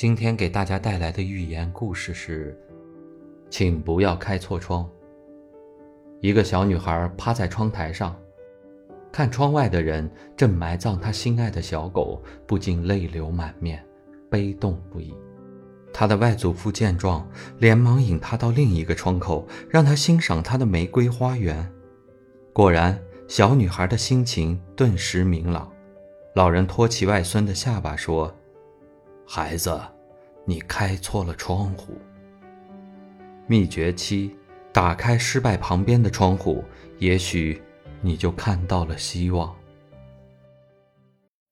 今天给大家带来的寓言故事是：请不要开错窗。一个小女孩趴在窗台上，看窗外的人正埋葬她心爱的小狗，不禁泪流满面，悲痛不已。她的外祖父见状，连忙引她到另一个窗口，让她欣赏她的玫瑰花园。果然，小女孩的心情顿时明朗。老人托起外孙的下巴说。孩子，你开错了窗户。秘诀七：打开失败旁边的窗户，也许你就看到了希望。